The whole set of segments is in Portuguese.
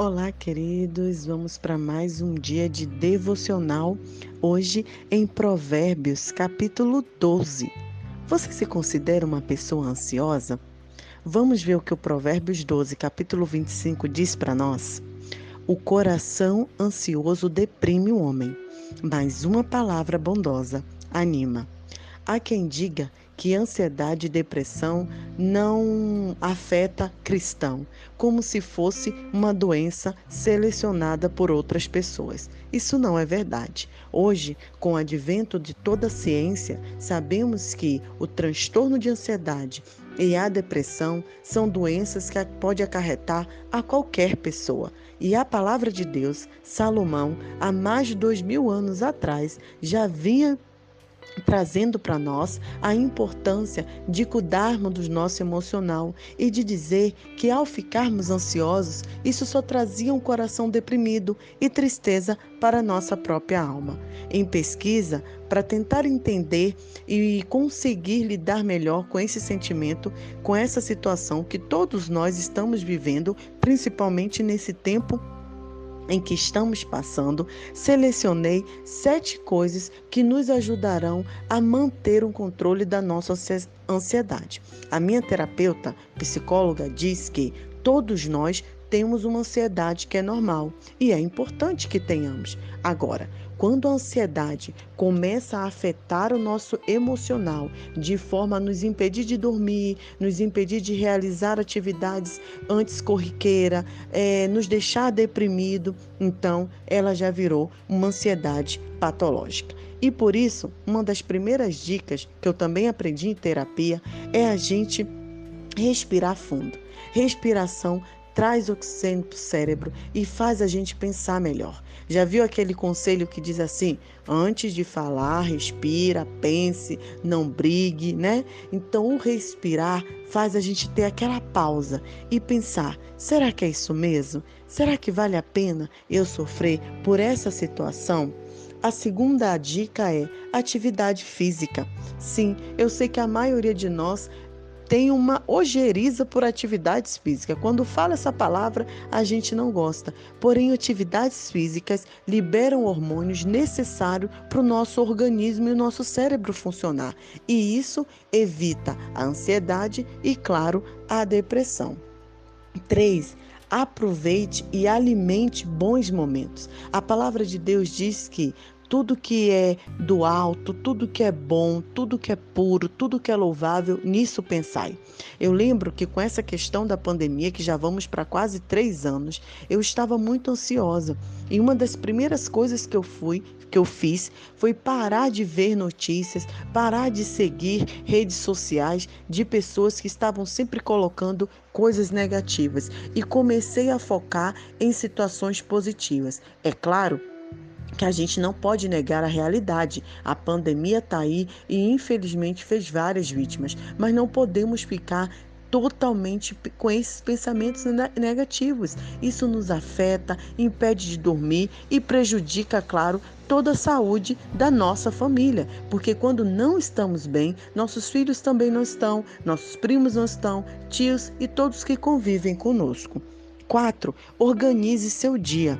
Olá, queridos. Vamos para mais um dia de devocional, hoje em Provérbios, capítulo 12. Você se considera uma pessoa ansiosa? Vamos ver o que o Provérbios 12, capítulo 25 diz para nós. O coração ansioso deprime o homem, mas uma palavra bondosa anima. Há quem diga que ansiedade e depressão não afeta cristão, como se fosse uma doença selecionada por outras pessoas. Isso não é verdade. Hoje, com o advento de toda a ciência, sabemos que o transtorno de ansiedade e a depressão são doenças que pode acarretar a qualquer pessoa. E a palavra de Deus, Salomão, há mais de dois mil anos atrás, já vinha trazendo para nós a importância de cuidarmos do nosso emocional e de dizer que ao ficarmos ansiosos, isso só trazia um coração deprimido e tristeza para nossa própria alma. Em pesquisa, para tentar entender e conseguir lidar melhor com esse sentimento, com essa situação que todos nós estamos vivendo, principalmente nesse tempo em que estamos passando, selecionei sete coisas que nos ajudarão a manter o controle da nossa ansiedade. A minha terapeuta, psicóloga, diz que todos nós temos uma ansiedade que é normal e é importante que tenhamos. Agora, quando a ansiedade começa a afetar o nosso emocional de forma a nos impedir de dormir, nos impedir de realizar atividades antes corriqueira, é, nos deixar deprimido, então ela já virou uma ansiedade patológica. E por isso, uma das primeiras dicas que eu também aprendi em terapia é a gente respirar fundo. Respiração traz oxigênio para o cérebro e faz a gente pensar melhor. Já viu aquele conselho que diz assim: antes de falar, respira, pense, não brigue, né? Então, o respirar faz a gente ter aquela pausa e pensar: será que é isso mesmo? Será que vale a pena eu sofrer por essa situação? A segunda dica é atividade física. Sim, eu sei que a maioria de nós tem uma ojeriza por atividades físicas. Quando fala essa palavra, a gente não gosta. Porém, atividades físicas liberam hormônios necessários para o nosso organismo e o nosso cérebro funcionar. E isso evita a ansiedade e, claro, a depressão. 3. Aproveite e alimente bons momentos. A palavra de Deus diz que tudo que é do alto, tudo que é bom, tudo que é puro, tudo que é louvável, nisso pensai. Eu lembro que com essa questão da pandemia, que já vamos para quase três anos, eu estava muito ansiosa. E uma das primeiras coisas que eu fui, que eu fiz, foi parar de ver notícias, parar de seguir redes sociais de pessoas que estavam sempre colocando coisas negativas e comecei a focar em situações positivas. É claro que a gente não pode negar a realidade. A pandemia está aí e infelizmente fez várias vítimas, mas não podemos ficar totalmente com esses pensamentos negativos. Isso nos afeta, impede de dormir e prejudica, claro, toda a saúde da nossa família, porque quando não estamos bem, nossos filhos também não estão, nossos primos não estão, tios e todos que convivem conosco. 4. Organize seu dia.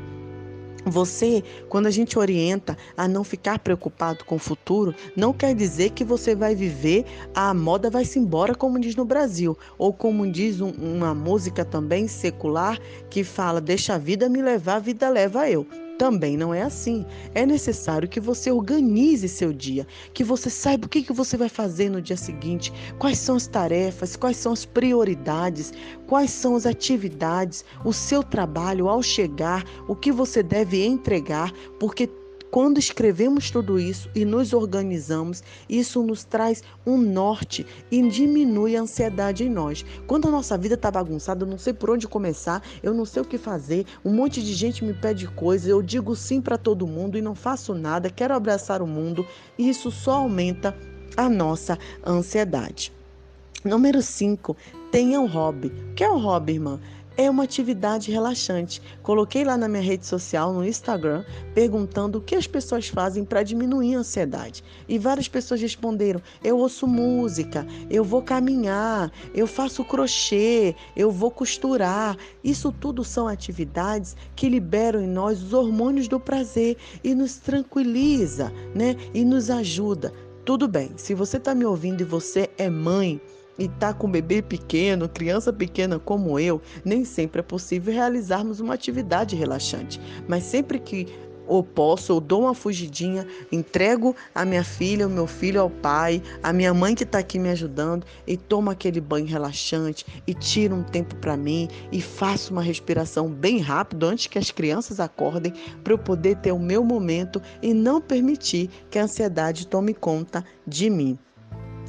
Você, quando a gente orienta a não ficar preocupado com o futuro, não quer dizer que você vai viver a moda vai-se embora, como diz no Brasil, ou como diz um, uma música também secular que fala: Deixa a vida me levar, a vida leva eu. Também não é assim. É necessário que você organize seu dia, que você saiba o que, você vai fazer no dia seguinte, quais são as tarefas, quais são as prioridades, quais são as atividades, o seu trabalho ao chegar, o que você deve entregar, porque quando escrevemos tudo isso e nos organizamos, isso nos traz um norte e diminui a ansiedade em nós. Quando a nossa vida está bagunçada, eu não sei por onde começar, eu não sei o que fazer, um monte de gente me pede coisas, eu digo sim para todo mundo e não faço nada, quero abraçar o mundo, e isso só aumenta a nossa ansiedade. Número 5, tenha um hobby. O que é um hobby, irmã? É uma atividade relaxante. Coloquei lá na minha rede social, no Instagram, perguntando o que as pessoas fazem para diminuir a ansiedade. E várias pessoas responderam: eu ouço música, eu vou caminhar, eu faço crochê, eu vou costurar. Isso tudo são atividades que liberam em nós os hormônios do prazer e nos tranquiliza, né? E nos ajuda. Tudo bem, se você está me ouvindo e você é mãe, e está com bebê pequeno, criança pequena como eu, nem sempre é possível realizarmos uma atividade relaxante. Mas sempre que ou posso, eu dou uma fugidinha, entrego a minha filha, o meu filho ao pai, a minha mãe que está aqui me ajudando e tomo aquele banho relaxante e tiro um tempo para mim e faço uma respiração bem rápido antes que as crianças acordem para eu poder ter o meu momento e não permitir que a ansiedade tome conta de mim.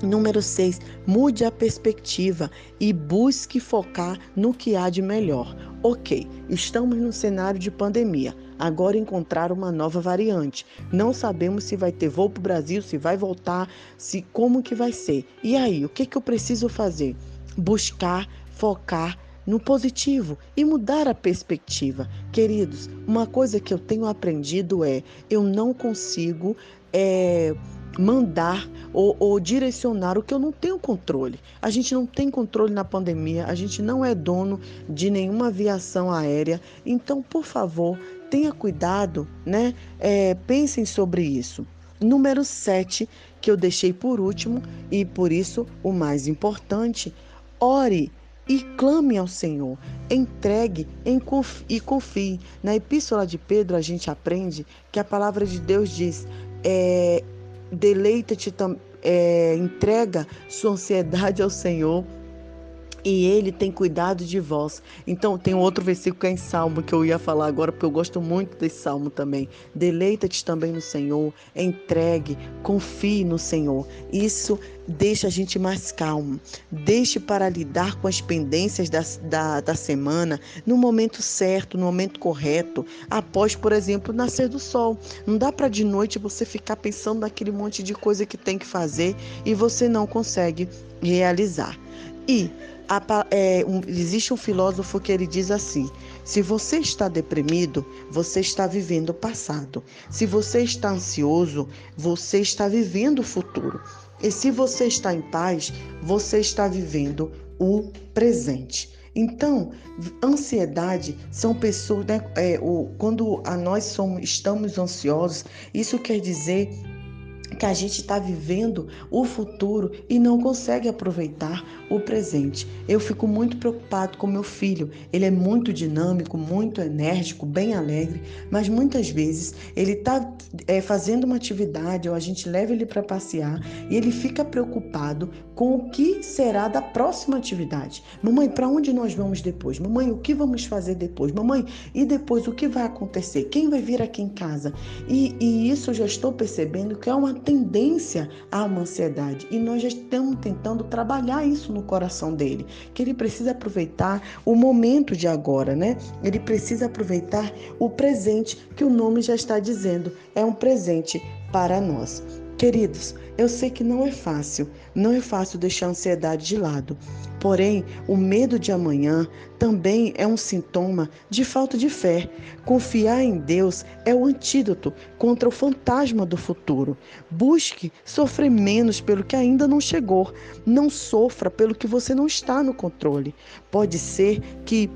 Número 6, mude a perspectiva e busque focar no que há de melhor. Ok, estamos no cenário de pandemia. Agora encontrar uma nova variante. Não sabemos se vai ter voo para o Brasil, se vai voltar, se como que vai ser. E aí, o que, que eu preciso fazer? Buscar, focar no positivo e mudar a perspectiva. Queridos, uma coisa que eu tenho aprendido é eu não consigo é, mandar ou, ou, direcionar o que eu não tenho controle. A gente não tem controle na pandemia, a gente não é dono de nenhuma aviação aérea. Então, por favor, tenha cuidado, né? É, pensem sobre isso. Número 7, que eu deixei por último e por isso o mais importante, ore e clame ao Senhor, entregue e confie. Na Epístola de Pedro, a gente aprende que a palavra de Deus diz: é, deleita-te, é, entrega sua ansiedade ao Senhor e ele tem cuidado de vós. Então, tem outro versículo que é em Salmo que eu ia falar agora, porque eu gosto muito desse salmo também. Deleita-te também no Senhor, entregue, confie no Senhor. Isso deixa a gente mais calmo. Deixe para lidar com as pendências da, da, da semana no momento certo, no momento correto, após, por exemplo, nascer do sol. Não dá para de noite você ficar pensando naquele monte de coisa que tem que fazer e você não consegue realizar. E a, é, um, existe um filósofo que ele diz assim: se você está deprimido, você está vivendo o passado. Se você está ansioso, você está vivendo o futuro. E se você está em paz, você está vivendo o presente. Então, ansiedade são pessoas, né, é, o, quando a nós somos, estamos ansiosos, isso quer dizer que a gente está vivendo o futuro e não consegue aproveitar o presente. Eu fico muito preocupado com meu filho. Ele é muito dinâmico, muito enérgico, bem alegre, mas muitas vezes ele está é, fazendo uma atividade ou a gente leva ele para passear e ele fica preocupado com o que será da próxima atividade. Mamãe, para onde nós vamos depois? Mamãe, o que vamos fazer depois? Mamãe, e depois o que vai acontecer? Quem vai vir aqui em casa? E, e isso eu já estou percebendo que é uma tendência a uma ansiedade. E nós já estamos tentando trabalhar isso no coração dele, que ele precisa aproveitar o momento de agora, né? Ele precisa aproveitar o presente que o nome já está dizendo, é um presente para nós. Queridos, eu sei que não é fácil, não é fácil deixar a ansiedade de lado. Porém, o medo de amanhã também é um sintoma de falta de fé. Confiar em Deus é o antídoto contra o fantasma do futuro. Busque sofrer menos pelo que ainda não chegou. Não sofra pelo que você não está no controle. Pode ser que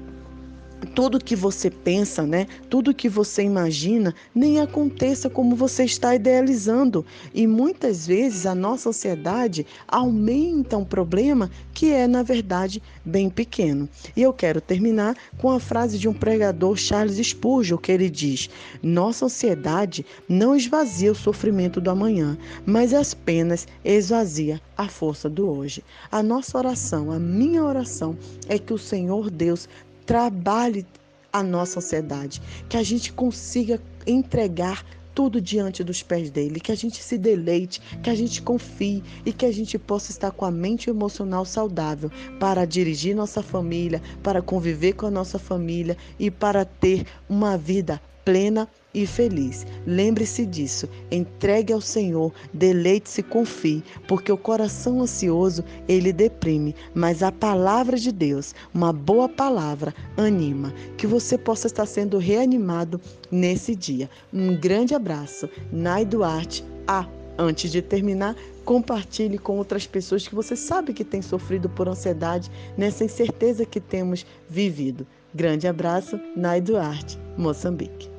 tudo que você pensa, né? Tudo que você imagina nem aconteça como você está idealizando. E muitas vezes a nossa ansiedade aumenta um problema que é, na verdade, bem pequeno. E eu quero terminar com a frase de um pregador, Charles Spurgeon, que ele diz: Nossa ansiedade não esvazia o sofrimento do amanhã, mas apenas esvazia a força do hoje. A nossa oração, a minha oração é que o Senhor Deus trabalhe a nossa ansiedade, que a gente consiga entregar tudo diante dos pés dele, que a gente se deleite, que a gente confie e que a gente possa estar com a mente emocional saudável para dirigir nossa família, para conviver com a nossa família e para ter uma vida plena e feliz. Lembre-se disso. Entregue ao Senhor, deleite-se, confie, porque o coração ansioso ele deprime, mas a palavra de Deus, uma boa palavra, anima. Que você possa estar sendo reanimado nesse dia. Um grande abraço. Nai Duarte. A Antes de terminar, compartilhe com outras pessoas que você sabe que têm sofrido por ansiedade nessa incerteza que temos vivido. Grande abraço, Nai Duarte, Moçambique.